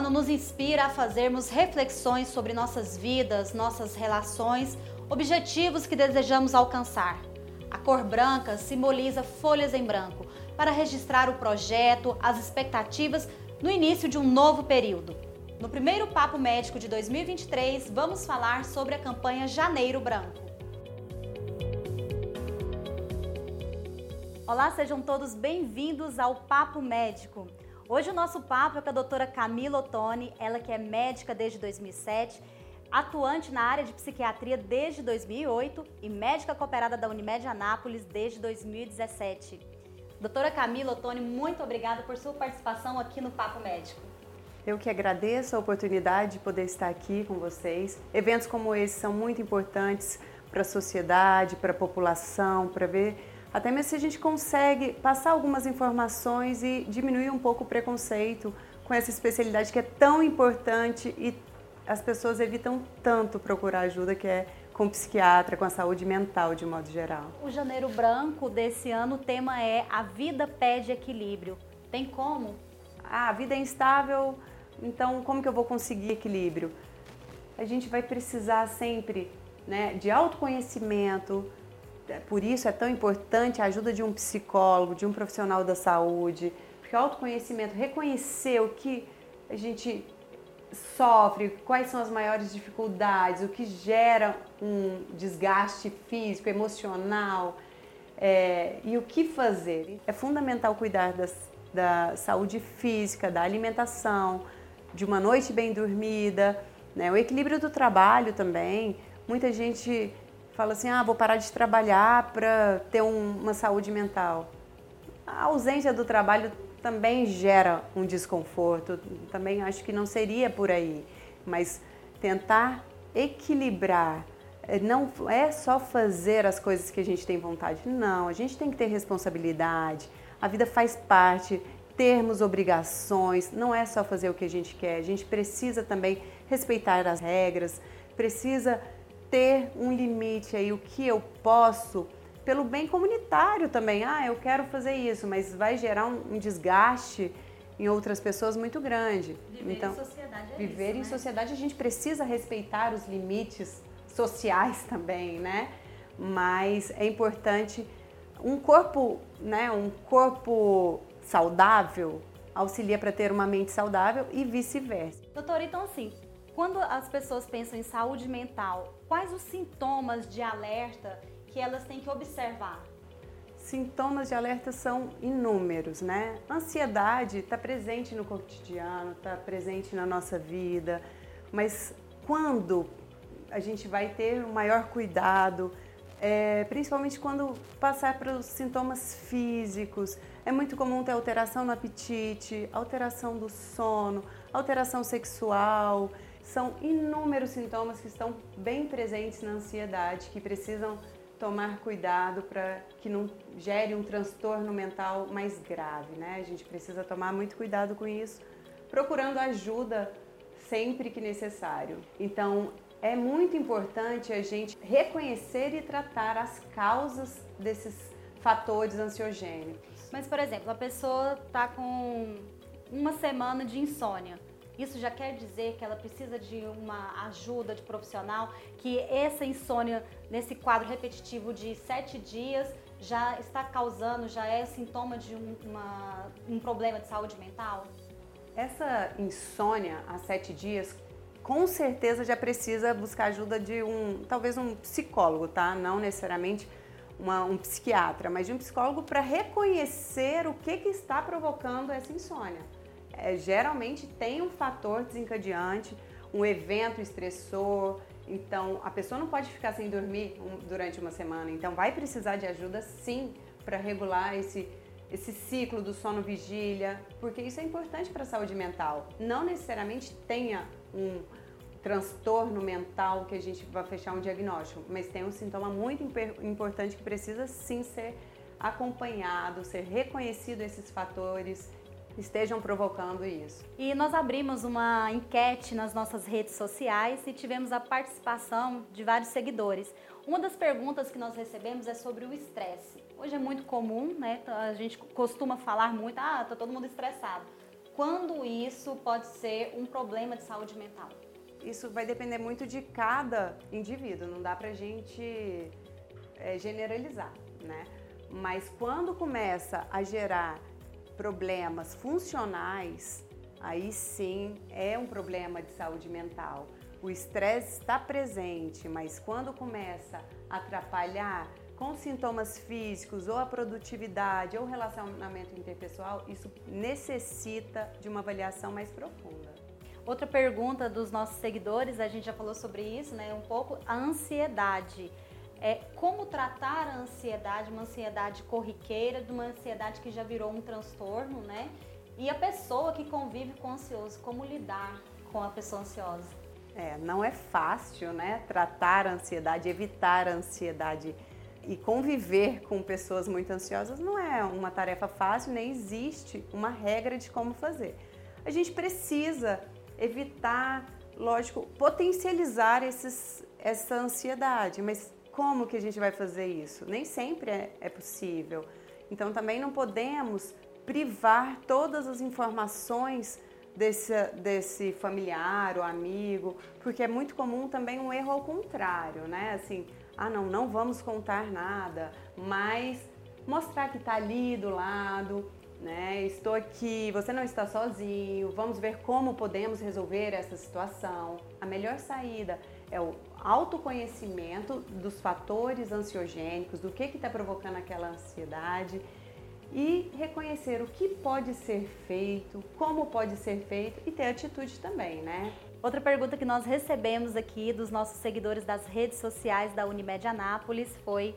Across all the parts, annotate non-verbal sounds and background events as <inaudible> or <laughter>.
ano nos inspira a fazermos reflexões sobre nossas vidas, nossas relações, objetivos que desejamos alcançar. A cor branca simboliza folhas em branco para registrar o projeto, as expectativas no início de um novo período. No primeiro Papo Médico de 2023, vamos falar sobre a campanha Janeiro Branco. Olá, sejam todos bem-vindos ao Papo Médico. Hoje o nosso papo é com a doutora Camila Ottoni, ela que é médica desde 2007, atuante na área de psiquiatria desde 2008 e médica cooperada da Unimed Anápolis desde 2017. Doutora Camila Ottoni, muito obrigada por sua participação aqui no Papo Médico. Eu que agradeço a oportunidade de poder estar aqui com vocês. Eventos como esse são muito importantes para a sociedade, para a população, para ver até mesmo se a gente consegue passar algumas informações e diminuir um pouco o preconceito com essa especialidade que é tão importante e as pessoas evitam tanto procurar ajuda, que é com psiquiatra, com a saúde mental de modo geral. O Janeiro Branco desse ano, o tema é A Vida Pede Equilíbrio. Tem como? Ah, a vida é instável, então como que eu vou conseguir equilíbrio? A gente vai precisar sempre né, de autoconhecimento, por isso é tão importante a ajuda de um psicólogo, de um profissional da saúde, porque o autoconhecimento, reconhecer o que a gente sofre, quais são as maiores dificuldades, o que gera um desgaste físico, emocional é, e o que fazer. É fundamental cuidar das, da saúde física, da alimentação, de uma noite bem dormida, né? o equilíbrio do trabalho também. Muita gente fala assim: ah, vou parar de trabalhar para ter um, uma saúde mental. A ausência do trabalho também gera um desconforto, também acho que não seria por aí, mas tentar equilibrar. Eh, não é só fazer as coisas que a gente tem vontade, não, a gente tem que ter responsabilidade, a vida faz parte, termos obrigações, não é só fazer o que a gente quer, a gente precisa também respeitar as regras, precisa ter um limite aí, o que eu posso, pelo bem comunitário também. Ah, eu quero fazer isso, mas vai gerar um, um desgaste em outras pessoas muito grande. Viver então, em sociedade é viver isso, em né? sociedade a gente precisa respeitar os limites sociais <laughs> também, né? Mas é importante um corpo, né, um corpo saudável auxilia para ter uma mente saudável e vice-versa. Doutora, então assim, quando as pessoas pensam em saúde mental, quais os sintomas de alerta que elas têm que observar? Sintomas de alerta são inúmeros, né? Ansiedade está presente no cotidiano, está presente na nossa vida, mas quando a gente vai ter um maior cuidado, é, principalmente quando passar para os sintomas físicos. É muito comum ter alteração no apetite, alteração do sono, alteração sexual. São inúmeros sintomas que estão bem presentes na ansiedade, que precisam tomar cuidado para que não gere um transtorno mental mais grave, né? A gente precisa tomar muito cuidado com isso, procurando ajuda sempre que necessário. Então, é muito importante a gente reconhecer e tratar as causas desses fatores ansiogênicos. Mas, por exemplo, a pessoa está com uma semana de insônia isso já quer dizer que ela precisa de uma ajuda de profissional, que essa insônia, nesse quadro repetitivo de sete dias, já está causando, já é sintoma de um, uma, um problema de saúde mental? Essa insônia há sete dias, com certeza já precisa buscar ajuda de um, talvez um psicólogo, tá? Não necessariamente uma, um psiquiatra, mas de um psicólogo para reconhecer o que, que está provocando essa insônia é, geralmente tem um fator desencadeante, um evento estressor. Então, a pessoa não pode ficar sem dormir durante uma semana. Então, vai precisar de ajuda sim para regular esse, esse ciclo do sono vigília, porque isso é importante para a saúde mental. Não necessariamente tenha um transtorno mental que a gente vai fechar um diagnóstico, mas tem um sintoma muito importante que precisa sim ser acompanhado, ser reconhecido esses fatores estejam provocando isso. E nós abrimos uma enquete nas nossas redes sociais e tivemos a participação de vários seguidores. Uma das perguntas que nós recebemos é sobre o estresse. Hoje é muito comum, né? A gente costuma falar muito, ah, tá todo mundo estressado. quando isso pode ser um problema de saúde mental? Isso vai depender muito de cada indivíduo, não dá pra gente é, generalizar, né? Mas quando começa a gerar problemas funcionais, aí sim é um problema de saúde mental. O estresse está presente, mas quando começa a atrapalhar com sintomas físicos ou a produtividade ou relacionamento interpessoal, isso necessita de uma avaliação mais profunda. Outra pergunta dos nossos seguidores, a gente já falou sobre isso, né? Um pouco a ansiedade é, como tratar a ansiedade, uma ansiedade corriqueira, de uma ansiedade que já virou um transtorno, né? E a pessoa que convive com o ansioso, como lidar com a pessoa ansiosa? É, não é fácil, né? Tratar a ansiedade, evitar a ansiedade e conviver com pessoas muito ansiosas não é uma tarefa fácil, nem existe uma regra de como fazer. A gente precisa evitar, lógico, potencializar esses, essa ansiedade, mas como que a gente vai fazer isso? Nem sempre é, é possível. Então também não podemos privar todas as informações desse, desse familiar ou amigo, porque é muito comum também um erro ao contrário, né? Assim, ah não, não vamos contar nada, mas mostrar que está ali do lado, né? Estou aqui, você não está sozinho, vamos ver como podemos resolver essa situação. A melhor saída é o autoconhecimento dos fatores ansiogênicos, do que está provocando aquela ansiedade e reconhecer o que pode ser feito, como pode ser feito e ter atitude também, né? Outra pergunta que nós recebemos aqui dos nossos seguidores das redes sociais da Unimed Anápolis foi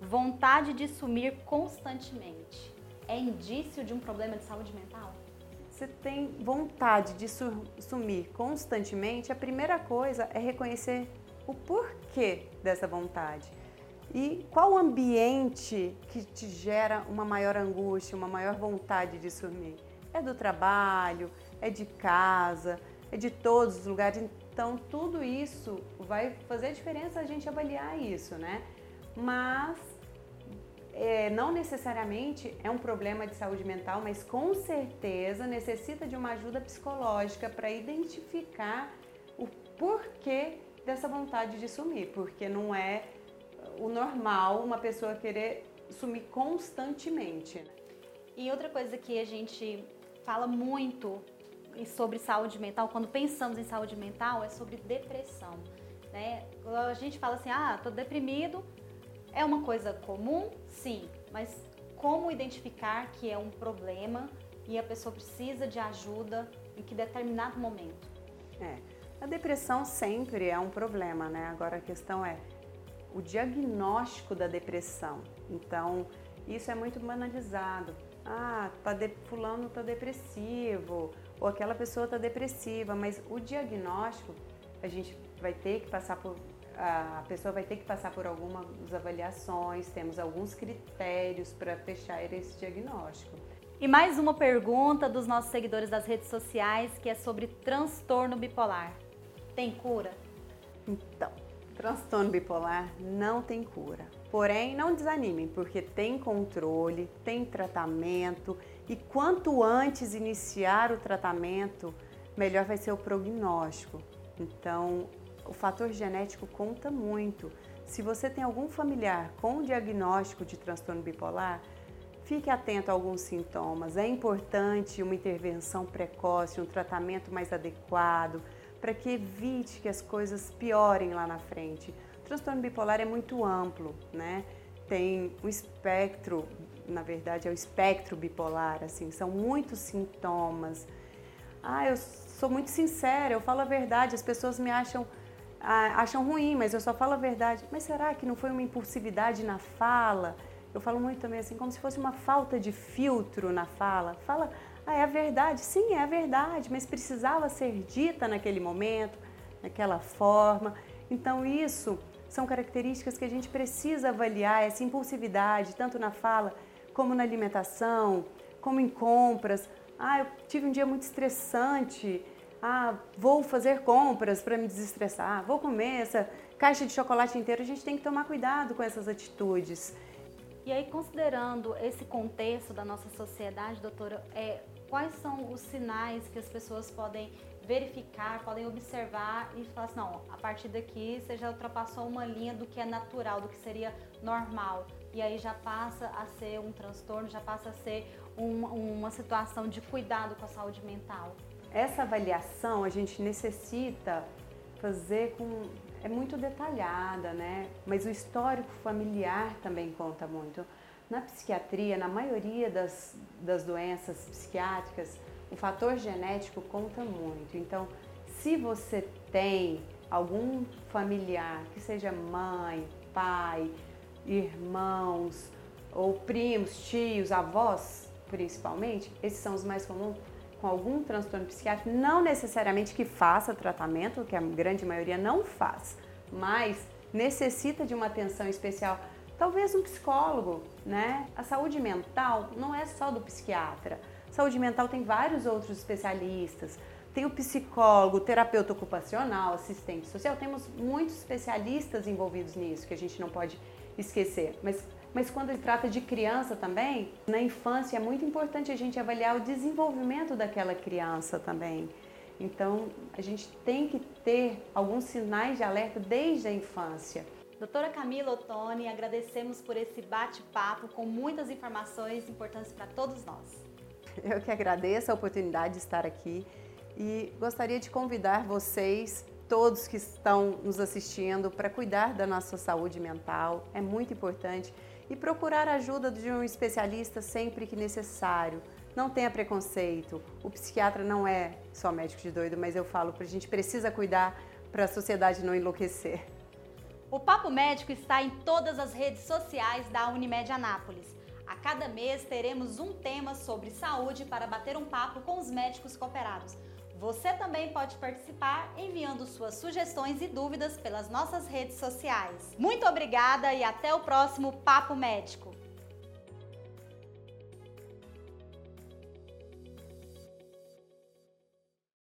vontade de sumir constantemente. É indício de um problema de saúde mental? Você tem vontade de sumir constantemente, a primeira coisa é reconhecer o porquê dessa vontade. E qual o ambiente que te gera uma maior angústia, uma maior vontade de sumir? É do trabalho, é de casa, é de todos os lugares. Então, tudo isso vai fazer diferença a gente avaliar isso, né? Mas é, não necessariamente é um problema de saúde mental, mas com certeza necessita de uma ajuda psicológica para identificar o porquê dessa vontade de sumir, porque não é o normal uma pessoa querer sumir constantemente. E outra coisa que a gente fala muito sobre saúde mental, quando pensamos em saúde mental, é sobre depressão. Né? A gente fala assim, ah, tô deprimido, é uma coisa comum? Sim, mas como identificar que é um problema e a pessoa precisa de ajuda em que determinado momento? É, a depressão sempre é um problema, né? Agora a questão é o diagnóstico da depressão. Então, isso é muito banalizado. Ah, tá de, fulano tá depressivo, ou aquela pessoa tá depressiva, mas o diagnóstico a gente vai ter que passar por a pessoa vai ter que passar por algumas avaliações, temos alguns critérios para fechar esse diagnóstico. E mais uma pergunta dos nossos seguidores das redes sociais que é sobre transtorno bipolar. Tem cura? Então, transtorno bipolar não tem cura. Porém, não desanimem, porque tem controle, tem tratamento e quanto antes iniciar o tratamento, melhor vai ser o prognóstico. Então, o fator genético conta muito. Se você tem algum familiar com diagnóstico de transtorno bipolar, fique atento a alguns sintomas. É importante uma intervenção precoce, um tratamento mais adequado, para que evite que as coisas piorem lá na frente. O transtorno bipolar é muito amplo, né? Tem o espectro, na verdade é o espectro bipolar, assim, são muitos sintomas. Ah, eu sou muito sincera, eu falo a verdade, as pessoas me acham acham ruim, mas eu só falo a verdade. Mas será que não foi uma impulsividade na fala? Eu falo muito também assim, como se fosse uma falta de filtro na fala. Fala, ah, é a verdade. Sim, é a verdade, mas precisava ser dita naquele momento, naquela forma. Então, isso são características que a gente precisa avaliar, essa impulsividade, tanto na fala como na alimentação, como em compras. Ah, eu tive um dia muito estressante ah, vou fazer compras para me desestressar, vou comer essa caixa de chocolate inteira. A gente tem que tomar cuidado com essas atitudes. E aí, considerando esse contexto da nossa sociedade, doutora, é, quais são os sinais que as pessoas podem verificar, podem observar e falar assim, não, a partir daqui você já ultrapassou uma linha do que é natural, do que seria normal. E aí já passa a ser um transtorno, já passa a ser um, uma situação de cuidado com a saúde mental. Essa avaliação a gente necessita fazer com. É muito detalhada, né? Mas o histórico familiar também conta muito. Na psiquiatria, na maioria das, das doenças psiquiátricas, o fator genético conta muito. Então, se você tem algum familiar, que seja mãe, pai, irmãos, ou primos, tios, avós, principalmente, esses são os mais comuns, com algum transtorno psiquiátrico, não necessariamente que faça tratamento, que a grande maioria não faz, mas necessita de uma atenção especial talvez um psicólogo, né? A saúde mental não é só do psiquiatra. Saúde mental tem vários outros especialistas. Tem o psicólogo, o terapeuta ocupacional, assistente social. Temos muitos especialistas envolvidos nisso que a gente não pode esquecer. Mas, mas quando ele trata de criança também, na infância é muito importante a gente avaliar o desenvolvimento daquela criança também. Então a gente tem que ter alguns sinais de alerta desde a infância. Doutora Camila Ottoni, agradecemos por esse bate-papo com muitas informações importantes para todos nós. Eu que agradeço a oportunidade de estar aqui e gostaria de convidar vocês, todos que estão nos assistindo, para cuidar da nossa saúde mental. É muito importante e procurar a ajuda de um especialista sempre que necessário. Não tenha preconceito. O psiquiatra não é só médico de doido, mas eu falo que a gente precisa cuidar para a sociedade não enlouquecer. O Papo Médico está em todas as redes sociais da Unimed Anápolis. A cada mês teremos um tema sobre saúde para bater um papo com os médicos cooperados. Você também pode participar enviando suas sugestões e dúvidas pelas nossas redes sociais. Muito obrigada e até o próximo Papo Médico.